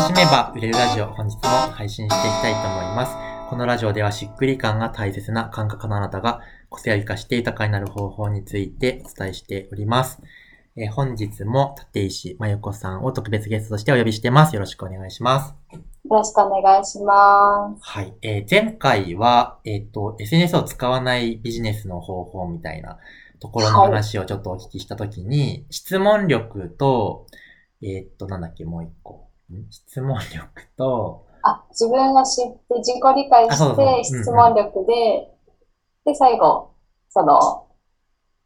楽しめば売れるラジオ、本日も配信していきたいと思います。このラジオではしっくり感が大切な感覚のあなたが個性を生かして豊かになる方法についてお伝えしております。えー、本日も立石真由子さんを特別ゲストとしてお呼びしてます。よろしくお願いします。よろしくお願いします。はい。えー、前回は、えっ、ー、と、SNS を使わないビジネスの方法みたいなところの話をちょっとお聞きしたときに、はい、質問力と、えっ、と、なんだっけ、もう一個。質問力と、あ、自分が知って自己理解して質問力で、で、最後、その、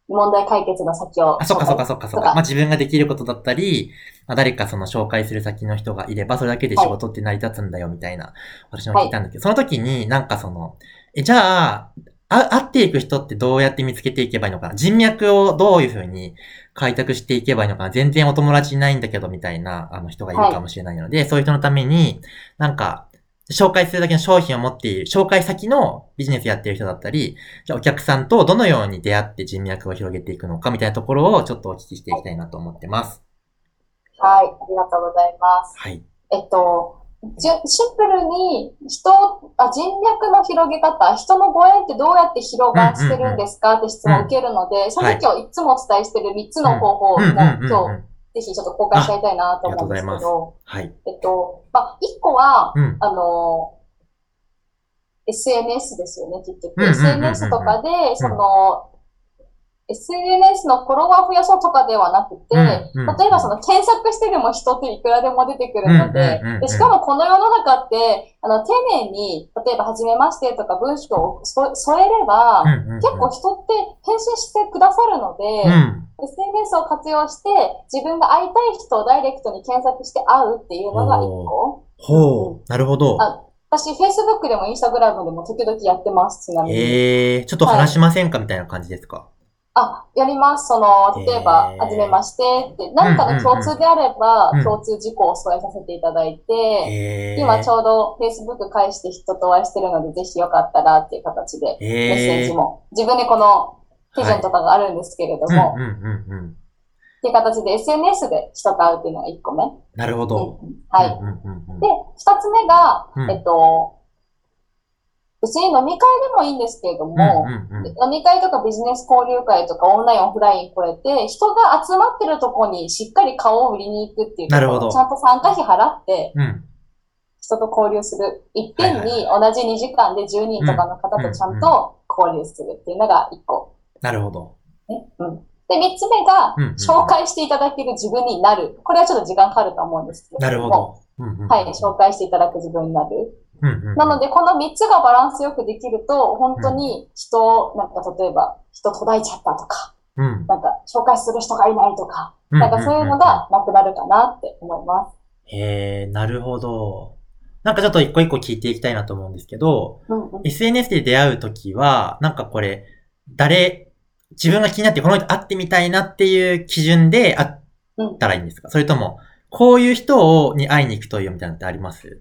問題解決の先を。あ、そっかそっかそっかそっか。まあ自分ができることだったり、まあ誰かその紹介する先の人がいれば、それだけで仕事って成り立つんだよみたいな、私も聞いたんだけど、はい、その時になんかその、え、じゃあ、あ、会っていく人ってどうやって見つけていけばいいのかな？人脈をどういうふうに開拓していけばいいのかな？全然お友達いないんだけどみたいな、あの人がいるかもしれないので、はい、そういう人のために、なんか、紹介するだけの商品を持っている、紹介先のビジネスやってる人だったり、じゃあお客さんとどのように出会って人脈を広げていくのかみたいなところをちょっとお聞きしていきたいなと思ってます。はい、ありがとうございます。はい。えっと、シンプルに人あ、人脈の広げ方、人のご縁ってどうやって広がってるんですかって質問を受けるので、その時はいつもお伝えしてる3つの方法を今日、ぜひちょっと公開しちゃいたいなと思うんですけど、はい。えっと、まあ、1個は、うん、あの、SNS ですよね、結局。SNS とかで、その、SNS のフォロワー増やそうとかではなくて、うんうん、例えばその検索してでも人っていくらでも出てくるので、でしかもこの世の中って、あの、丁寧に、例えば、はじめましてとか文章を添えれば、結構人って返信してくださるので、うん、SNS を活用して、自分が会いたい人をダイレクトに検索して会うっていうのが一個。ほう、なるほど。私、Facebook でも Instagram でも時々やってます、ちなみに。ええー、ちょっと話しませんか、はい、みたいな感じですか？あ、やります。その、例えば、はじめましてって、何かの共通であれば、共通事項を添えさせていただいて、今ちょうど Facebook 返して人とお会いしてるので、ぜひよかったらっていう形で、メッセージも、自分でこの手順とかがあるんですけれども、っていう形で SNS で人と会うっていうのが1個目。なるほど。はい。で、2つ目が、えっと、別に飲み会でもいいんですけれども、うんうんうん、飲み会とかビジネス交流会とかオンライン、オフラインこれて、人が集まってるとこにしっかり顔を売りに行くっていうなるほど。ちゃんと参加費払って、人と交流する。いっぺんに同じ2時間で10人とかの方とちゃんと交流するっていうのが1個。なるほど。ね、うん。で、3つ目が、紹介していただける自分になる。これはちょっと時間かかると思うんですけど。なるほど。うんうん、はい、紹介していただく自分になる。なので、この3つがバランスよくできると、本当に人、なんか例えば、人途絶えちゃったとか、うん、なんか紹介する人がいないとか、なんかそういうのがなくなるかなって思います。へえ、なるほど。なんかちょっと一個一個聞いていきたいなと思うんですけど、うんうん、SNS で出会うときは、なんかこれ、誰、自分が気になってこの人会ってみたいなっていう基準で会ったらいいんですか、うん、それとも、こういう人をに会いに行くというみたいなのってあります？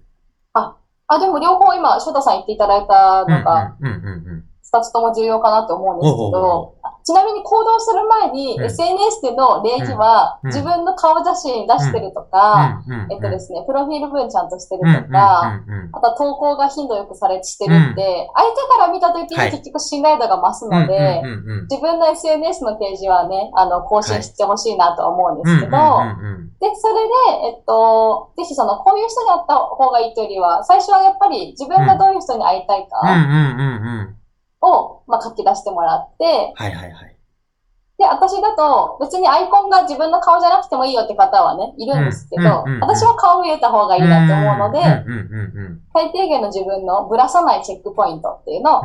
あ、あ、でも両方今、翔太さん言っていただいたのが、二つとも重要かなと思うんですけど、ちなみに行動する前に、SNS での礼儀は、自分の顔写真出してるとか、えっとですね、プロフィール文ちゃんとしてるとか、あとは投稿が頻度よくされしてるって、相手から見た時に結局信頼度が増すので、自分の SNS のページはね、あの、更新してほしいなと思うんですけど、で、それで、えっと、ぜひその、こういう人に会った方がいいというよりは、最初はやっぱり自分がどういう人に会いたいか、を、まあ、書き出してもらって、はいはいはい。で、私だと、別にアイコンが自分の顔じゃなくてもいいよって方はね、いるんですけど、私は顔見えた方がいいなって思うので、最低限の自分のぶらさないチェックポイントっていうのを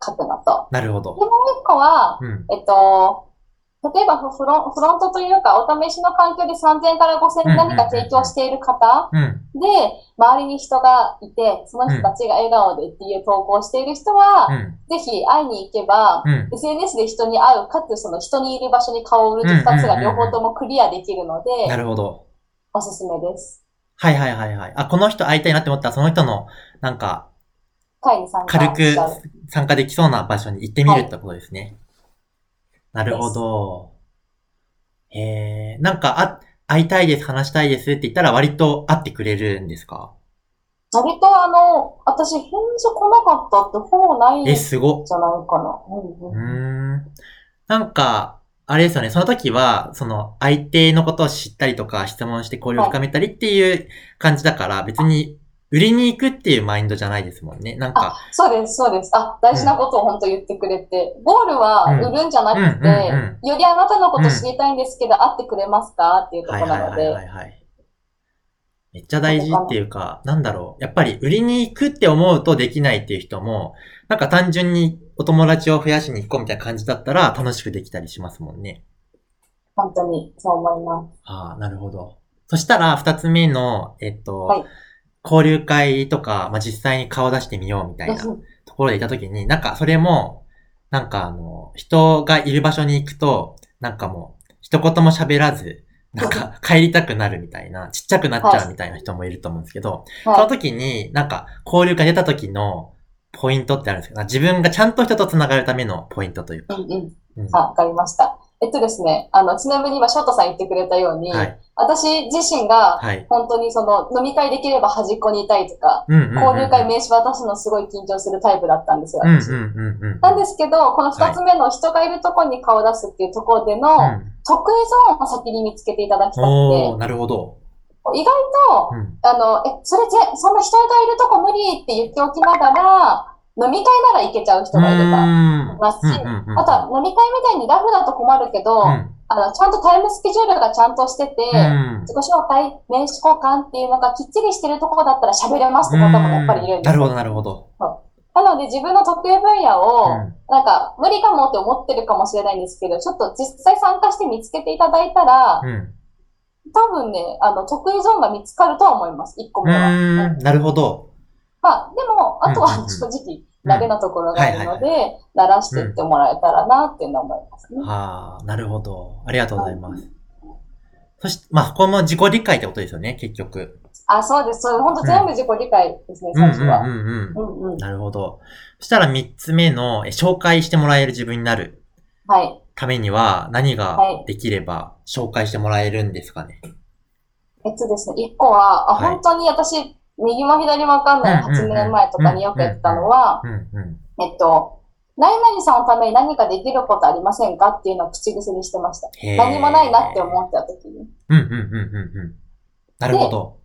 書くのと。なるほど。で、もう一個は、うん、えっと、例えばフロフロントというか、お試しの環境で3000から5000に何か提供している方で、周りに人がいて、その人たちが笑顔でっていう投稿している人は、ぜひ会いに行けば、SNS で人に会う、かつその人にいる場所に顔を売ると2つが両方ともクリアできるので、なるほど。おすすめです。はいはいはいはい。あ、この人会いたいなって思ったら、その人の、なんか、軽く参加できそうな場所に行ってみるってことですね。なるほど。えー、なんか、あ、会いたいです、話したいですって言ったら割と会ってくれるんですか？割とあの、私返事来なかったってほぼないんじゃえ、すご。ないかな。うーん。なんか、あれですよね、その時は、その相手のことを知ったりとか質問して交流を深めたりっていう感じだから、別に売りに行くっていうマインドじゃないですもんね。なんか。そうです、そうです。あ、大事なことを本当言ってくれて。ゴールは売るんじゃなくて、よりあなたのこと知りたいんですけど、会ってくれますかっていうところなので。はいはいはいめっちゃ大事っていうか、なんだろう。やっぱり売りに行くって思うとできないっていう人も、なんか単純にお友達を増やしに行こうみたいな感じだったら楽しくできたりしますもんね。本当にそう思います。ああ、なるほど。そしたら二つ目の、えっと、はい、交流会とか、まあ、実際に顔出してみようみたいなところでいたときに、なんかそれも、なんかあの、人がいる場所に行くと、なんかもう、一言も喋らず、なんか帰りたくなるみたいな、ちっちゃくなっちゃうみたいな人もいると思うんですけど、はい、その時に、なんか交流会出た時のポイントってあるんですけど、自分がちゃんと人と繋がるためのポイントというか。うんうん。うん、わかりました。えっとですね、あの、ちなみに今、翔太さん言ってくれたように、はい、私自身が、本当にその、飲み会できれば端っこにいたいとか、交流会名刺渡すのすごい緊張するタイプだったんですよ、私。なんですけど、この二つ目の人がいるところに顔を出すっていうところでの、得意ゾーンを先に見つけていただきたくて。なるほど。意外と、うん、あの、え、それぜ、そんな人がいるとこ無理って言っておきながら、飲み会なら行けちゃう人がいればいますし、あとは飲み会みたいにラフだと困るけど、うん、あの、ちゃんとタイムスケジュールがちゃんとしてて、自己紹介、名刺交換っていうのがきっちりしてるところだったら喋れますって方もやっぱりいるんですなるほど、なるほど。なので自分の得意分野を、なんか無理かもって思ってるかもしれないんですけど、ちょっと実際参加して見つけていただいたら、うん、多分ね、あの、得意ゾーンが見つかるとは思います、1個目は。なるほど。まあ、でも、あとは正直、ダメなところがあるので、鳴らしていってもらえたらなっていうのは思いますね。はあ、なるほど。ありがとうございます。そして、まあ、この自己理解ってことですよね、結局。あ、そうです。そう本当全部自己理解ですね、最初は。うんうんうん。なるほど。そしたら三つ目の、紹介してもらえる自分になる。はい。ためには、何ができれば紹介してもらえるんですかね？えっとですね、一個は、あ、本当に私、右も左もわかんない8年前とかによくやってたのは、えっと、何々さんのために何かできることありませんかっていうのを口癖にしてました。何もないなって思った時に。うんうんうんうんうん。なるほど。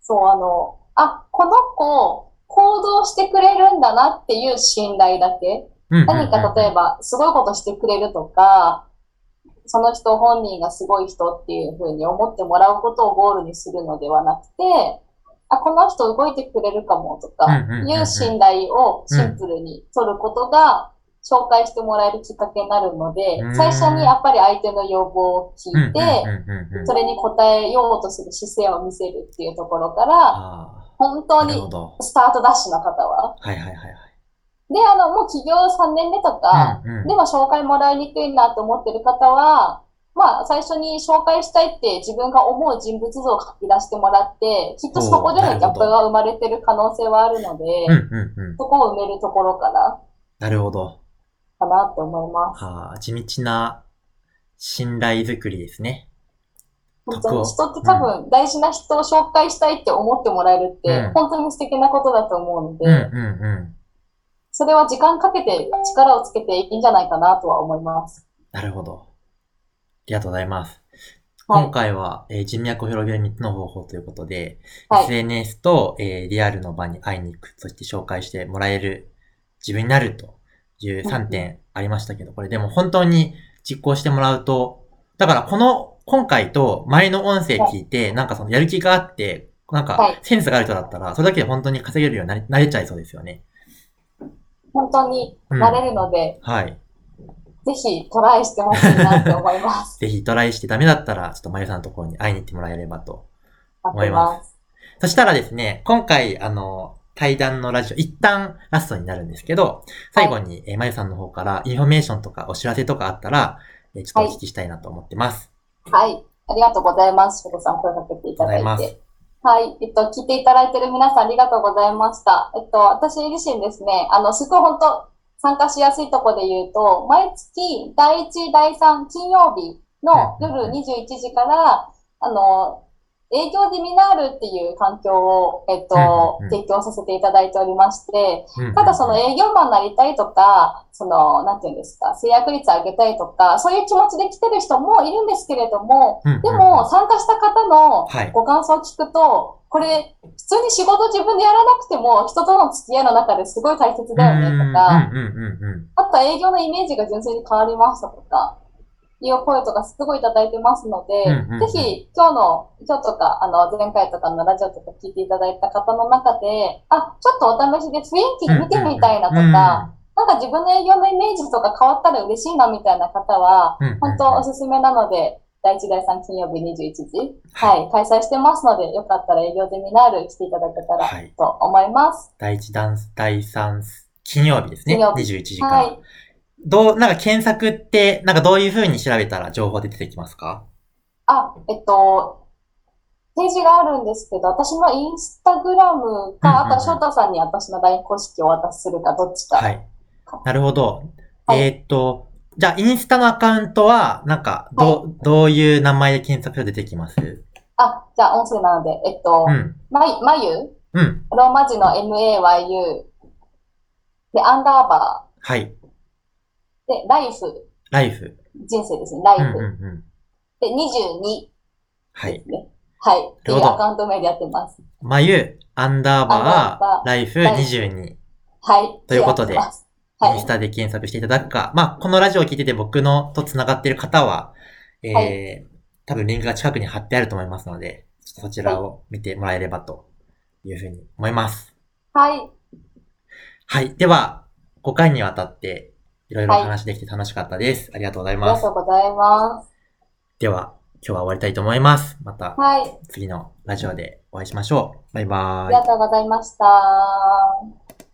そう、あの、あ、この子、行動してくれるんだなっていう信頼だけ。何か例えば、すごいことしてくれるとか、その人本人がすごい人っていうふうに思ってもらうことをゴールにするのではなくて、あ、この人動いてくれるかもとか、いう信頼をシンプルに取ることが、紹介してもらえるきっかけになるので、最初にやっぱり相手の要望を聞いて、それに応えようとする姿勢を見せるっていうところから、本当にスタートダッシュの方は。はいはいはい。で、あの、もう起業3年目とか、でも紹介もらいにくいなと思ってる方は、まあ、最初に紹介したいって自分が思う人物像を書き出してもらって、きっとそこでのギャップが生まれてる可能性はあるので、そこを埋めるところから。なるほど。かなって思います。はあ、地道な信頼づくりですね。本当に人って多分大事な人を紹介したいって思ってもらえるって、本当に素敵なことだと思うので、それは時間かけて力をつけていいんじゃないかなとは思います。なるほど。ありがとうございます。はい、今回は、えー、人脈を広げる3つの方法ということで、はい、SNS と、えー、リアルの場に会いに行く、そして紹介してもらえる自分になるという3点ありましたけど、これでも本当に実行してもらうと、だからこの、今回と前の音声聞いて、なんかそのやる気があって、なんかセンスがある人だったら、それだけで本当に稼げるようになれちゃいそうですよね。本当になれるので、うん、はい。ぜひトライしてほしいなって思います。ぜひトライしてダメだったら、ちょっとまゆさんのところに会いに行ってもらえればと思います。そしたらですね、今回、あの、対談のラジオ、一旦ラストになるんですけど、最後に、はい、えまゆさんの方からインフォメーションとかお知らせとかあったら、えちょっとお聞きしたいなと思ってます。はい。はい、ありがとうございます。しょさん声かけていただいて。はい。えっと、聞いていただいている皆さんありがとうございました。えっと、私自身ですね、あの、すごい本当参加しやすいところで言うと、毎月第1、第3金曜日の夜21時から、あの、営業ゼミナールっていう環境を、えっと、提供させていただいておりまして、ただその営業マンになりたいとか、その、なんていうんですか、制約率上げたいとか、そういう気持ちで来てる人もいるんですけれども、でも参加した方のご感想を聞くと、これ、普通に仕事自分でやらなくても、人との付き合いの中ですごい大切だよねとか、あと営業のイメージが純粋に変わりましたとか、いう声とかすごいいただいてますので、ぜひ今日の、今日とか、あの、前回とかのラジオとか聞いていただいた方の中で、あ、ちょっとお試しで雰囲気見てみたいなとか、なんか自分の営業のイメージとか変わったら嬉しいなみたいな方は、本当おすすめなので、第1、第3金曜日21時、はい、開催してますので、よかったら営業ゼミナール来ていただけたらと思います。第1、第3金曜日ですね。21時から。はいどう、なんか検索って、なんかどういう風に調べたら情報で出てきますか？あ、えっと、ページがあるんですけど、私のインスタグラムか、あと翔太さんに私の LINE 公式をお渡しするか、どっちか。はい。なるほど。はい、えー、っと、じゃあ、インスタのアカウントは、なんか、ど、はい、どういう名前で検索が出てきます？あ、じゃあ、音声なので、えっと、うん、ま、まゆ？うん。ローマ字の MAYU。で、アンダーバー。はい。で、ライフ。ライフ。人生ですね、ライフ。うんうんうん、で、22。はい。はい。っていうアカウント名でやってます。まゆ、アンダーバー、ライフ22。はい。ということで、はい、インスタで検索していただくか、まあ、このラジオを聞いてて僕のと繋がっている方は、えー、はい、多分リンクが近くに貼ってあると思いますので、ちょっとそちらを見てもらえればというふうに思います。はい。はい。では、5回にわたって、いろいろ話できて楽しかったです。はい、ありがとうございます。ありがとうございます。では、今日は終わりたいと思います。また、次のラジオでお会いしましょう。バイバーイ。ありがとうございました。